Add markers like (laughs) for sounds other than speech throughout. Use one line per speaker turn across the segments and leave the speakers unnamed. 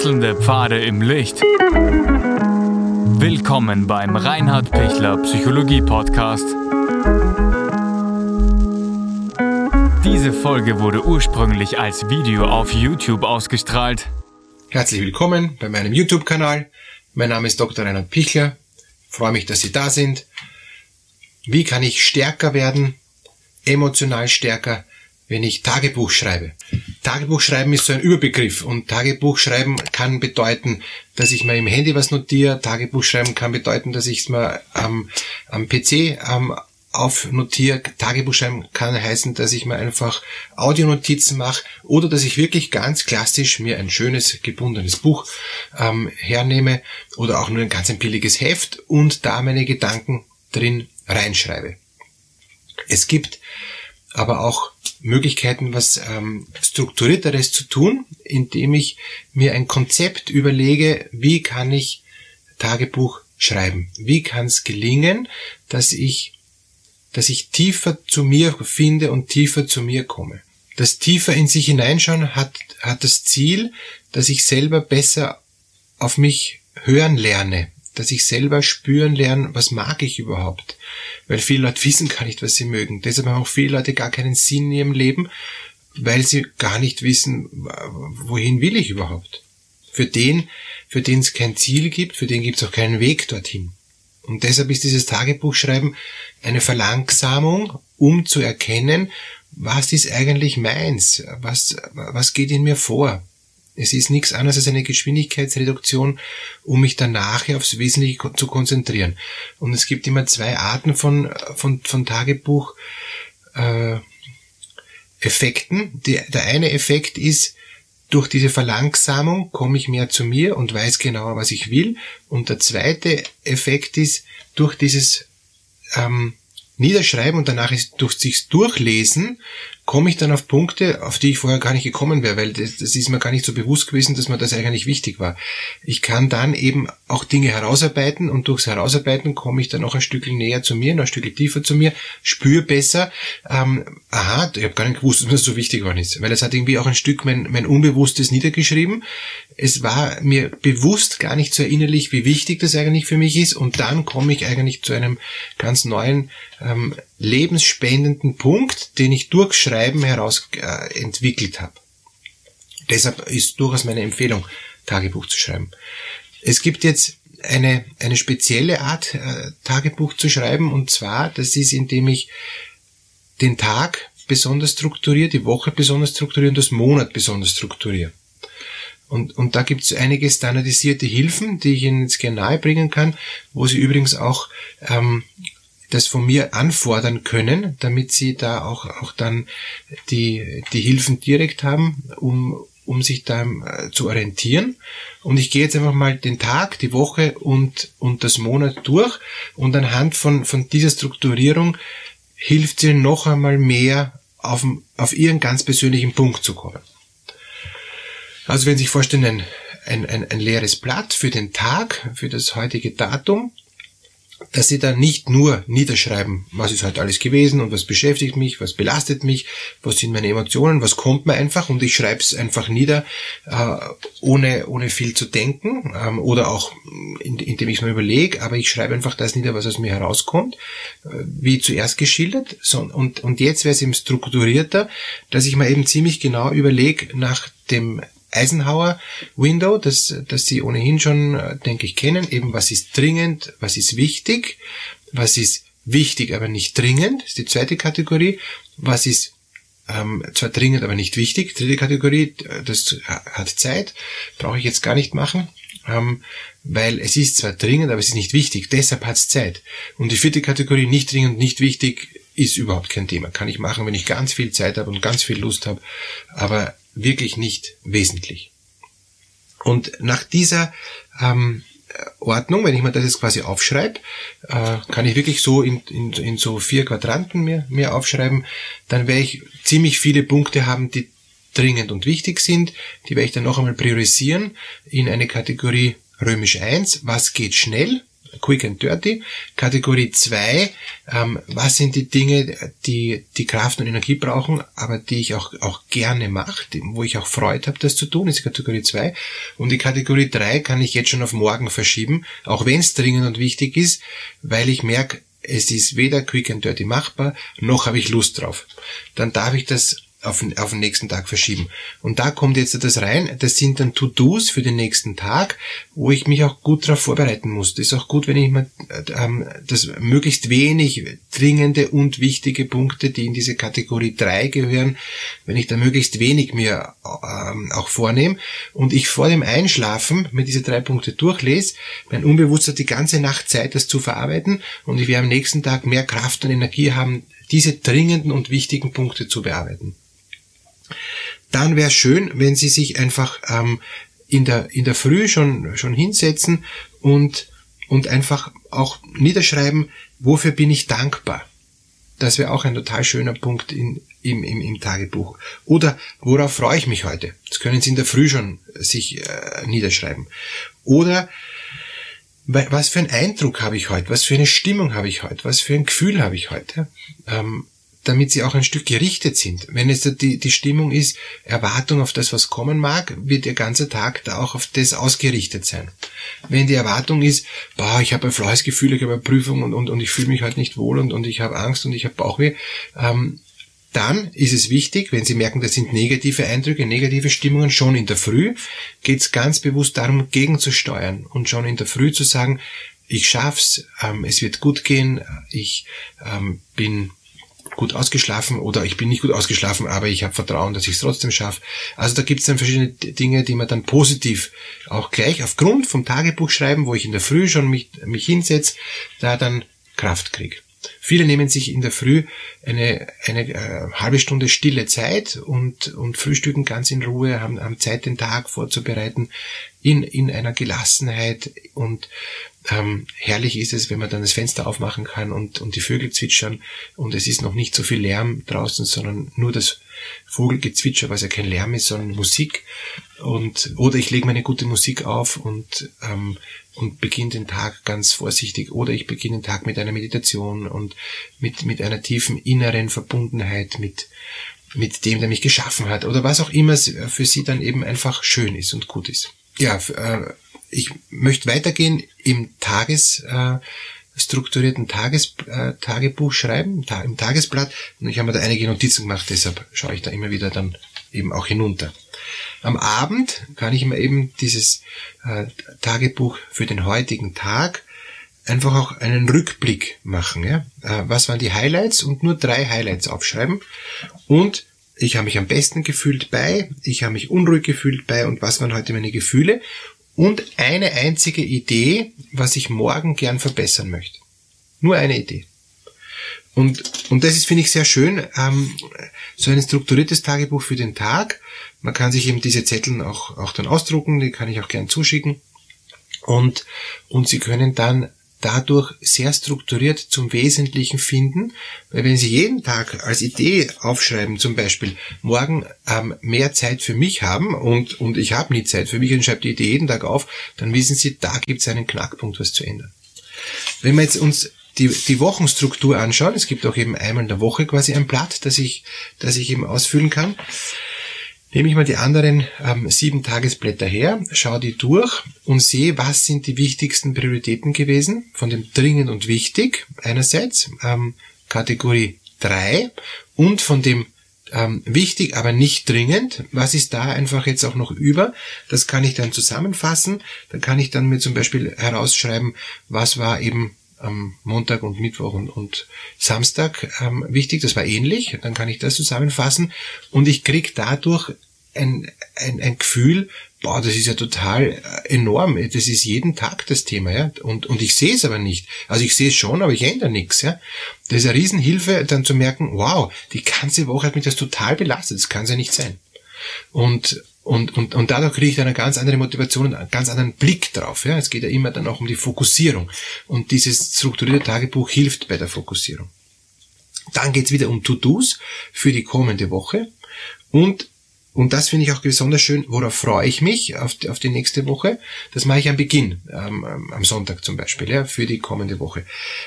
Wechselnde Pfade im Licht. Willkommen beim Reinhard Pichler Psychologie Podcast. Diese Folge wurde ursprünglich als Video auf YouTube ausgestrahlt.
Herzlich willkommen bei meinem YouTube-Kanal. Mein Name ist Dr. Reinhard Pichler. Ich freue mich, dass Sie da sind. Wie kann ich stärker werden, emotional stärker, wenn ich Tagebuch schreibe? Tagebuch schreiben ist so ein Überbegriff und Tagebuch schreiben kann bedeuten, dass ich mir im Handy was notiere. Tagebuch schreiben kann bedeuten, dass ich es mir am, am PC ähm, aufnotiere. Tagebuch schreiben kann heißen, dass ich mir einfach Audionotizen mache oder dass ich wirklich ganz klassisch mir ein schönes gebundenes Buch ähm, hernehme oder auch nur ein ganz ein billiges Heft und da meine Gedanken drin reinschreibe. Es gibt aber auch Möglichkeiten, was ähm, strukturierteres zu tun, indem ich mir ein Konzept überlege, wie kann ich Tagebuch schreiben? Wie kann es gelingen, dass ich, dass ich tiefer zu mir finde und tiefer zu mir komme? Das tiefer in sich hineinschauen hat, hat das Ziel, dass ich selber besser auf mich hören lerne, dass ich selber spüren lerne, was mag ich überhaupt. Weil viele Leute wissen gar nicht, was sie mögen. Deshalb haben auch viele Leute gar keinen Sinn in ihrem Leben, weil sie gar nicht wissen, wohin will ich überhaupt. Für den, für den es kein Ziel gibt, für den gibt es auch keinen Weg dorthin. Und deshalb ist dieses Tagebuchschreiben eine Verlangsamung, um zu erkennen, was ist eigentlich meins, was, was geht in mir vor. Es ist nichts anderes als eine Geschwindigkeitsreduktion, um mich dann nachher aufs Wesentliche zu konzentrieren. Und es gibt immer zwei Arten von, von, von Tagebuch, äh, Effekten. Der, der eine Effekt ist, durch diese Verlangsamung komme ich mehr zu mir und weiß genauer, was ich will. Und der zweite Effekt ist, durch dieses ähm, Niederschreiben und danach ist durch sich durchlesen komme ich dann auf Punkte, auf die ich vorher gar nicht gekommen wäre, weil das, das, ist mir gar nicht so bewusst gewesen, dass mir das eigentlich wichtig war. Ich kann dann eben auch Dinge herausarbeiten und durchs Herausarbeiten komme ich dann auch ein Stück näher zu mir, noch ein Stück tiefer zu mir, spüre besser, ähm, aha, ich habe gar nicht gewusst, dass mir das so wichtig geworden ist, weil es hat irgendwie auch ein Stück mein, mein Unbewusstes niedergeschrieben. Es war mir bewusst gar nicht so erinnerlich, wie wichtig das eigentlich für mich ist und dann komme ich eigentlich zu einem ganz neuen ähm, lebensspendenden Punkt, den ich durch Schreiben heraus äh, entwickelt habe. Deshalb ist durchaus meine Empfehlung, Tagebuch zu schreiben. Es gibt jetzt eine, eine spezielle Art, äh, Tagebuch zu schreiben, und zwar, das ist, indem ich den Tag besonders strukturiere, die Woche besonders strukturiere und das Monat besonders strukturiere. Und, und da gibt es einige standardisierte Hilfen, die ich Ihnen jetzt gerne nahebringen kann, wo Sie übrigens auch ähm, das von mir anfordern können, damit sie da auch, auch dann die, die Hilfen direkt haben, um, um sich da äh, zu orientieren. Und ich gehe jetzt einfach mal den Tag, die Woche und, und das Monat durch und anhand von, von dieser Strukturierung hilft sie noch einmal mehr auf, auf ihren ganz persönlichen Punkt zu kommen. Also wenn Sie sich vorstellen, ein, ein, ein, ein leeres Blatt für den Tag, für das heutige Datum, dass sie dann nicht nur niederschreiben, was ist halt alles gewesen und was beschäftigt mich, was belastet mich, was sind meine Emotionen, was kommt mir einfach und ich schreibe es einfach nieder, äh, ohne, ohne viel zu denken ähm, oder auch in, indem ich es mir überlege, aber ich schreibe einfach das nieder, was aus mir herauskommt, äh, wie zuerst geschildert so, und, und jetzt wäre es eben strukturierter, dass ich mir eben ziemlich genau überlege nach dem Eisenhower Window, das, das Sie ohnehin schon, äh, denke ich, kennen. Eben, was ist dringend, was ist wichtig, was ist wichtig, aber nicht dringend, ist die zweite Kategorie. Was ist ähm, zwar dringend, aber nicht wichtig. Dritte Kategorie, äh, das hat Zeit, brauche ich jetzt gar nicht machen, ähm, weil es ist zwar dringend, aber es ist nicht wichtig, deshalb hat es Zeit. Und die vierte Kategorie, nicht dringend, nicht wichtig, ist überhaupt kein Thema. Kann ich machen, wenn ich ganz viel Zeit habe und ganz viel Lust habe, aber wirklich nicht wesentlich. Und nach dieser ähm, Ordnung, wenn ich mir das jetzt quasi aufschreibe, äh, kann ich wirklich so in, in, in so vier Quadranten mir, mir aufschreiben, dann werde ich ziemlich viele Punkte haben, die dringend und wichtig sind. Die werde ich dann noch einmal priorisieren in eine Kategorie römisch 1, was geht schnell, Quick and Dirty. Kategorie 2, ähm, was sind die Dinge, die, die Kraft und Energie brauchen, aber die ich auch, auch gerne mache, wo ich auch Freude habe, das zu tun, ist Kategorie 2. Und die Kategorie 3 kann ich jetzt schon auf morgen verschieben, auch wenn es dringend und wichtig ist, weil ich merke, es ist weder quick and dirty machbar, noch habe ich Lust drauf. Dann darf ich das auf, auf den nächsten Tag verschieben. Und da kommt jetzt das rein. Das sind dann To-Dos für den nächsten Tag, wo ich mich auch gut darauf vorbereiten muss. Das ist auch gut, wenn ich mir ähm, das möglichst wenig dringende und wichtige Punkte, die in diese Kategorie 3 gehören, wenn ich da möglichst wenig mir ähm, auch vornehme und ich vor dem Einschlafen mir diese drei Punkte durchlese, mein Unbewusstsein die ganze Nacht Zeit, das zu verarbeiten und ich werde am nächsten Tag mehr Kraft und Energie haben, diese dringenden und wichtigen Punkte zu bearbeiten dann wäre schön, wenn Sie sich einfach ähm, in der in der Früh schon schon hinsetzen und und einfach auch niederschreiben, wofür bin ich dankbar. Das wäre auch ein total schöner Punkt in, im, im, im Tagebuch. Oder worauf freue ich mich heute? Das können Sie in der Früh schon sich äh, niederschreiben. Oder was für einen Eindruck habe ich heute? Was für eine Stimmung habe ich heute? Was für ein Gefühl habe ich heute? Ähm, damit sie auch ein Stück gerichtet sind. Wenn es die, die Stimmung ist, Erwartung auf das, was kommen mag, wird ihr ganzer Tag da auch auf das ausgerichtet sein. Wenn die Erwartung ist, boah, ich habe ein flaues Gefühl, ich habe eine Prüfung und, und, und ich fühle mich halt nicht wohl und, und ich habe Angst und ich habe Bauchweh, ähm, dann ist es wichtig, wenn Sie merken, das sind negative Eindrücke, negative Stimmungen, schon in der Früh geht es ganz bewusst darum, gegenzusteuern und schon in der Früh zu sagen, ich schaff's, ähm, es wird gut gehen, ich ähm, bin gut ausgeschlafen oder ich bin nicht gut ausgeschlafen, aber ich habe Vertrauen, dass ich es trotzdem schaffe. Also da gibt es dann verschiedene Dinge, die man dann positiv auch gleich aufgrund vom Tagebuch schreiben, wo ich in der Früh schon mich, mich hinsetze, da dann Kraft kriege. Viele nehmen sich in der Früh eine, eine äh, halbe Stunde stille Zeit und, und frühstücken ganz in Ruhe, haben, haben Zeit, den Tag vorzubereiten, in, in einer Gelassenheit und ähm, herrlich ist es, wenn man dann das Fenster aufmachen kann und, und die Vögel zwitschern und es ist noch nicht so viel Lärm draußen, sondern nur das Vogelgezwitscher, was ja kein Lärm ist, sondern Musik. Und, oder ich lege meine gute Musik auf und, ähm, und beginne den Tag ganz vorsichtig. Oder ich beginne den Tag mit einer Meditation und mit, mit einer tiefen inneren Verbundenheit mit, mit dem, der mich geschaffen hat. Oder was auch immer für sie dann eben einfach schön ist und gut ist. Ja, äh, ich möchte weitergehen im Tages, äh, strukturierten Tages, äh, Tagebuch schreiben, im Tagesblatt. Und ich habe mir da einige Notizen gemacht, deshalb schaue ich da immer wieder dann eben auch hinunter. Am Abend kann ich mir eben dieses äh, Tagebuch für den heutigen Tag einfach auch einen Rückblick machen. Ja? Äh, was waren die Highlights und nur drei Highlights aufschreiben. Und ich habe mich am besten gefühlt bei, ich habe mich unruhig gefühlt bei und was waren heute meine Gefühle und eine einzige Idee, was ich morgen gern verbessern möchte. Nur eine Idee. Und, und das ist, finde ich, sehr schön, ähm, so ein strukturiertes Tagebuch für den Tag. Man kann sich eben diese Zettel auch, auch dann ausdrucken, die kann ich auch gern zuschicken. Und, und Sie können dann dadurch sehr strukturiert zum Wesentlichen finden, weil wenn Sie jeden Tag als Idee aufschreiben, zum Beispiel morgen ähm, mehr Zeit für mich haben und, und ich habe nie Zeit für mich und schreibe die Idee jeden Tag auf, dann wissen Sie, da gibt es einen Knackpunkt, was zu ändern. Wenn wir jetzt uns die, die Wochenstruktur anschauen, es gibt auch eben einmal in der Woche quasi ein Blatt, das ich, das ich eben ausfüllen kann, nehme ich mal die anderen ähm, sieben Tagesblätter her, schaue die durch und sehe, was sind die wichtigsten Prioritäten gewesen, von dem dringend und wichtig einerseits, ähm, Kategorie 3 und von dem ähm, wichtig, aber nicht dringend. Was ist da einfach jetzt auch noch über? Das kann ich dann zusammenfassen. Dann kann ich dann mir zum Beispiel herausschreiben, was war eben am Montag und Mittwoch und, und Samstag ähm, wichtig. Das war ähnlich. Dann kann ich das zusammenfassen und ich krieg dadurch ein, ein, ein Gefühl, boah, das ist ja total äh, enorm. Das ist jeden Tag das Thema, ja. Und, und ich sehe es aber nicht. Also ich sehe es schon, aber ich ändere nichts, ja. Das ist eine Riesenhilfe, dann zu merken, wow, die ganze Woche hat mich das total belastet. Das kann es ja nicht sein. Und, und, und, und dadurch kriege ich dann eine ganz andere Motivation und einen ganz anderen Blick drauf. Ja? Es geht ja immer dann auch um die Fokussierung. Und dieses strukturierte Tagebuch hilft bei der Fokussierung. Dann geht's wieder um To-Dos für die kommende Woche. Und und das finde ich auch besonders schön, worauf freue ich mich auf die, auf die nächste Woche. Das mache ich am Beginn, ähm, am Sonntag zum Beispiel, ja, für die kommende Woche.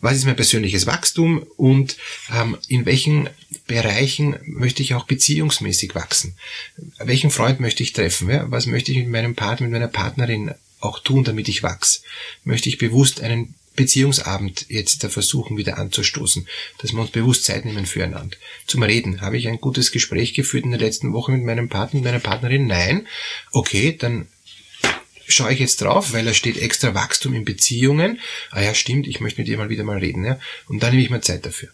Was ist mein persönliches Wachstum und ähm, in welchen Bereichen möchte ich auch beziehungsmäßig wachsen? Welchen Freund möchte ich treffen? Ja? Was möchte ich mit meinem Partner, mit meiner Partnerin auch tun, damit ich wachse? Möchte ich bewusst einen Beziehungsabend jetzt da versuchen wieder anzustoßen, dass wir uns bewusst Zeit nehmen füreinander. Zum Reden. Habe ich ein gutes Gespräch geführt in der letzten Woche mit meinem Partner, mit meiner Partnerin? Nein. Okay, dann schaue ich jetzt drauf, weil da steht extra Wachstum in Beziehungen. Ah ja, stimmt, ich möchte mit ihr mal wieder mal reden. Ja? Und dann nehme ich mir Zeit dafür.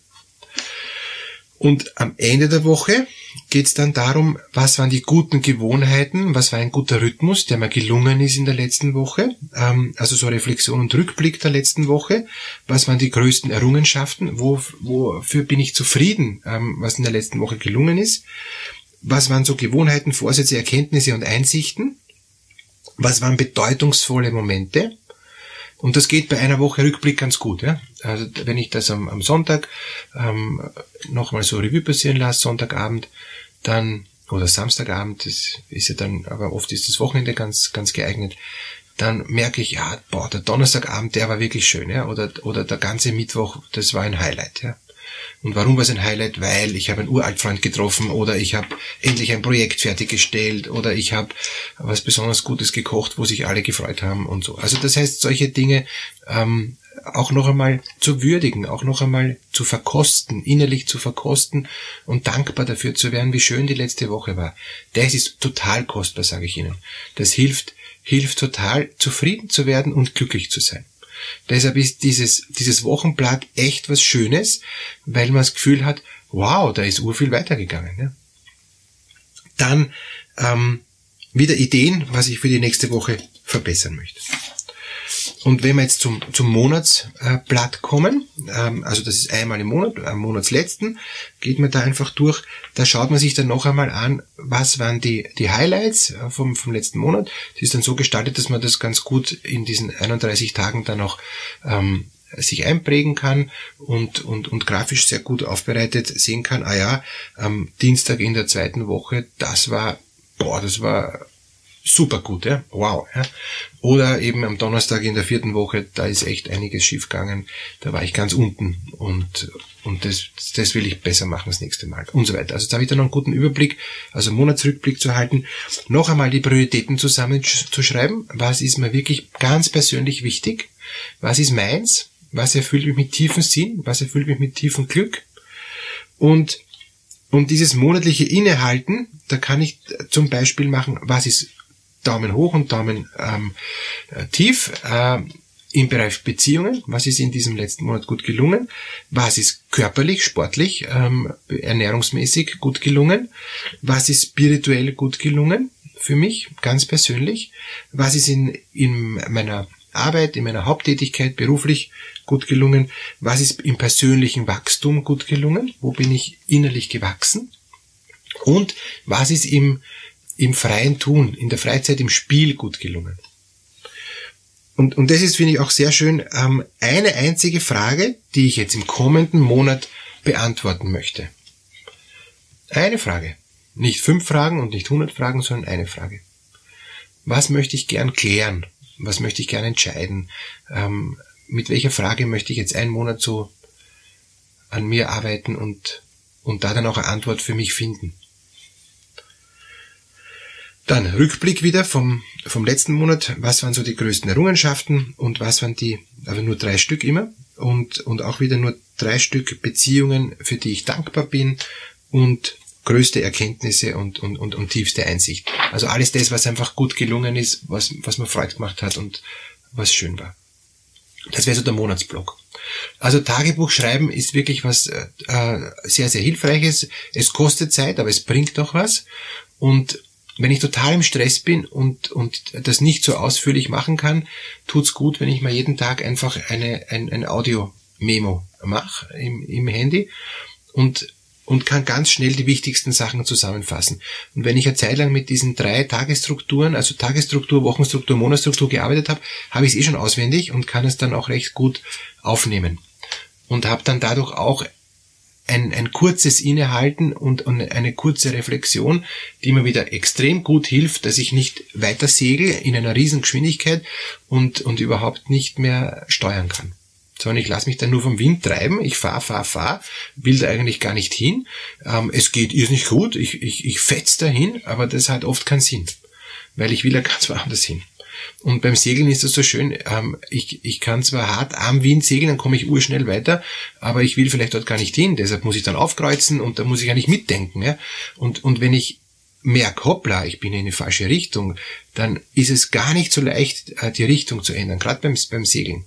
Und am Ende der Woche geht es dann darum, was waren die guten Gewohnheiten, was war ein guter Rhythmus, der mir gelungen ist in der letzten Woche, ähm, also so Reflexion und Rückblick der letzten Woche, was waren die größten Errungenschaften, wo, wofür bin ich zufrieden, ähm, was in der letzten Woche gelungen ist, was waren so Gewohnheiten, Vorsätze, Erkenntnisse und Einsichten, was waren bedeutungsvolle Momente, und das geht bei einer Woche Rückblick ganz gut. Ja? Also wenn ich das am, am Sonntag ähm, nochmal so Revue passieren lasse, Sonntagabend, dann oder Samstagabend, das ist ja dann, aber oft ist das Wochenende ganz, ganz geeignet, dann merke ich, ja, boah, der Donnerstagabend, der war wirklich schön, ja, oder, oder der ganze Mittwoch, das war ein Highlight, ja. Und warum war es ein Highlight? Weil ich habe einen Uraltfreund getroffen oder ich habe endlich ein Projekt fertiggestellt oder ich habe was besonders Gutes gekocht, wo sich alle gefreut haben und so. Also das heißt, solche Dinge ähm, auch noch einmal zu würdigen, auch noch einmal zu verkosten, innerlich zu verkosten und dankbar dafür zu werden, wie schön die letzte Woche war. Das ist total kostbar, sage ich Ihnen. Das hilft, hilft total, zufrieden zu werden und glücklich zu sein. Deshalb ist dieses, dieses Wochenblatt echt was Schönes, weil man das Gefühl hat, wow, da ist urviel weitergegangen. Ne? Dann ähm, wieder Ideen, was ich für die nächste Woche verbessern möchte. Und wenn wir jetzt zum, zum Monatsblatt kommen, ähm, also das ist einmal im Monat, am Monatsletzten, geht man da einfach durch, da schaut man sich dann noch einmal an, was waren die, die Highlights äh, vom, vom letzten Monat. Das ist dann so gestaltet, dass man das ganz gut in diesen 31 Tagen dann auch ähm, sich einprägen kann und, und, und grafisch sehr gut aufbereitet sehen kann, ah ja, am Dienstag in der zweiten Woche, das war, boah, das war super gut, ja, wow. Ja. Oder eben am Donnerstag in der vierten Woche, da ist echt einiges schiefgegangen, da war ich ganz unten und, und das, das will ich besser machen das nächste Mal und so weiter. Also da habe ich dann noch einen guten Überblick, also Monatsrückblick zu halten, noch einmal die Prioritäten zusammenzuschreiben, was ist mir wirklich ganz persönlich wichtig, was ist meins, was erfüllt mich mit tiefen Sinn, was erfüllt mich mit tiefem Glück? Und und dieses monatliche Innehalten, da kann ich zum Beispiel machen, was ist Daumen hoch und Daumen ähm, äh, tief. Äh, im Bereich Beziehungen, was ist in diesem letzten Monat gut gelungen, was ist körperlich, sportlich, ähm, ernährungsmäßig gut gelungen, was ist spirituell gut gelungen für mich, ganz persönlich, was ist in, in meiner Arbeit, in meiner Haupttätigkeit beruflich gut gelungen, was ist im persönlichen Wachstum gut gelungen, wo bin ich innerlich gewachsen? Und was ist im im freien Tun, in der Freizeit, im Spiel gut gelungen. Und, und das ist, finde ich, auch sehr schön, ähm, eine einzige Frage, die ich jetzt im kommenden Monat beantworten möchte. Eine Frage. Nicht fünf Fragen und nicht hundert Fragen, sondern eine Frage. Was möchte ich gern klären? Was möchte ich gern entscheiden? Ähm, mit welcher Frage möchte ich jetzt einen Monat so an mir arbeiten und, und da dann auch eine Antwort für mich finden? Dann Rückblick wieder vom, vom letzten Monat. Was waren so die größten Errungenschaften und was waren die, aber nur drei Stück immer und, und auch wieder nur drei Stück Beziehungen, für die ich dankbar bin und größte Erkenntnisse und, und, und, und tiefste Einsicht. Also alles das, was einfach gut gelungen ist, was, was mir Freude gemacht hat und was schön war. Das wäre so der Monatsblock. Also Tagebuch schreiben ist wirklich was äh, sehr, sehr hilfreiches. Es kostet Zeit, aber es bringt doch was. Und wenn ich total im Stress bin und, und das nicht so ausführlich machen kann, tut's gut, wenn ich mal jeden Tag einfach eine, ein, ein Audio-Memo mache im, im Handy und, und kann ganz schnell die wichtigsten Sachen zusammenfassen. Und wenn ich eine Zeit lang mit diesen drei Tagesstrukturen, also Tagesstruktur, Wochenstruktur, Monatsstruktur gearbeitet habe, habe ich es eh schon auswendig und kann es dann auch recht gut aufnehmen. Und habe dann dadurch auch ein, ein kurzes Innehalten und, und eine kurze Reflexion, die mir wieder extrem gut hilft, dass ich nicht weiter segel in einer riesen Geschwindigkeit und, und überhaupt nicht mehr steuern kann. Sondern ich lasse mich dann nur vom Wind treiben, ich fahr, fahr, fahr, will da eigentlich gar nicht hin. Ähm, es geht irrsinnig gut, ich, ich, ich fetz dahin, aber das hat oft keinen Sinn, weil ich will ja (laughs) ganz woanders hin. Und beim Segeln ist das so schön, ähm, ich, ich kann zwar hart am Wind segeln, dann komme ich urschnell weiter, aber ich will vielleicht dort gar nicht hin, deshalb muss ich dann aufkreuzen und da muss ich ja nicht mitdenken. Ja? Und, und wenn ich merke, hoppla, ich bin in eine falsche Richtung, dann ist es gar nicht so leicht, äh, die Richtung zu ändern, gerade beim, beim Segeln.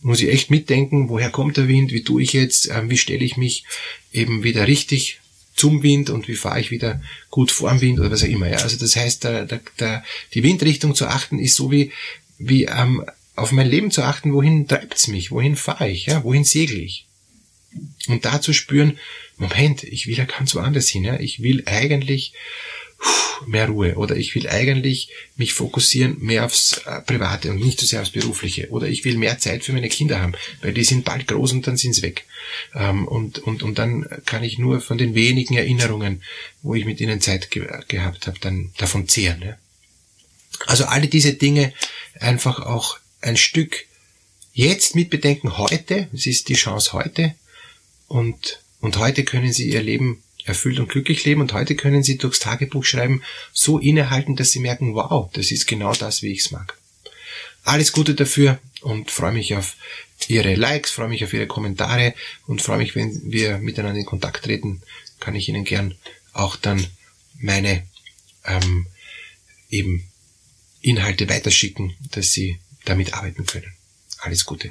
Muss ich echt mitdenken, woher kommt der Wind, wie tue ich jetzt, ähm, wie stelle ich mich eben wieder richtig zum Wind und wie fahre ich wieder gut vorm Wind oder was auch immer. Ja. Also das heißt, da, da, da, die Windrichtung zu achten ist so wie, wie ähm, auf mein Leben zu achten, wohin treibt's mich, wohin fahre ich, ja, wohin segel ich. Und da zu spüren, Moment, ich will ja ganz woanders hin, ja. ich will eigentlich mehr Ruhe oder ich will eigentlich mich fokussieren mehr aufs äh, Private und nicht so sehr aufs Berufliche oder ich will mehr Zeit für meine Kinder haben, weil die sind bald groß und dann sind sie weg. Ähm, und, und, und dann kann ich nur von den wenigen Erinnerungen, wo ich mit ihnen Zeit ge gehabt habe, dann davon zehren. Ja? Also alle diese Dinge einfach auch ein Stück jetzt mitbedenken heute, es ist die Chance heute und, und heute können sie ihr Leben erfüllt und glücklich leben und heute können Sie durchs Tagebuch schreiben so innehalten, dass Sie merken, wow, das ist genau das, wie ich es mag. Alles Gute dafür und freue mich auf Ihre Likes, freue mich auf Ihre Kommentare und freue mich, wenn wir miteinander in Kontakt treten, kann ich Ihnen gern auch dann meine ähm, eben Inhalte weiterschicken, dass Sie damit arbeiten können. Alles Gute.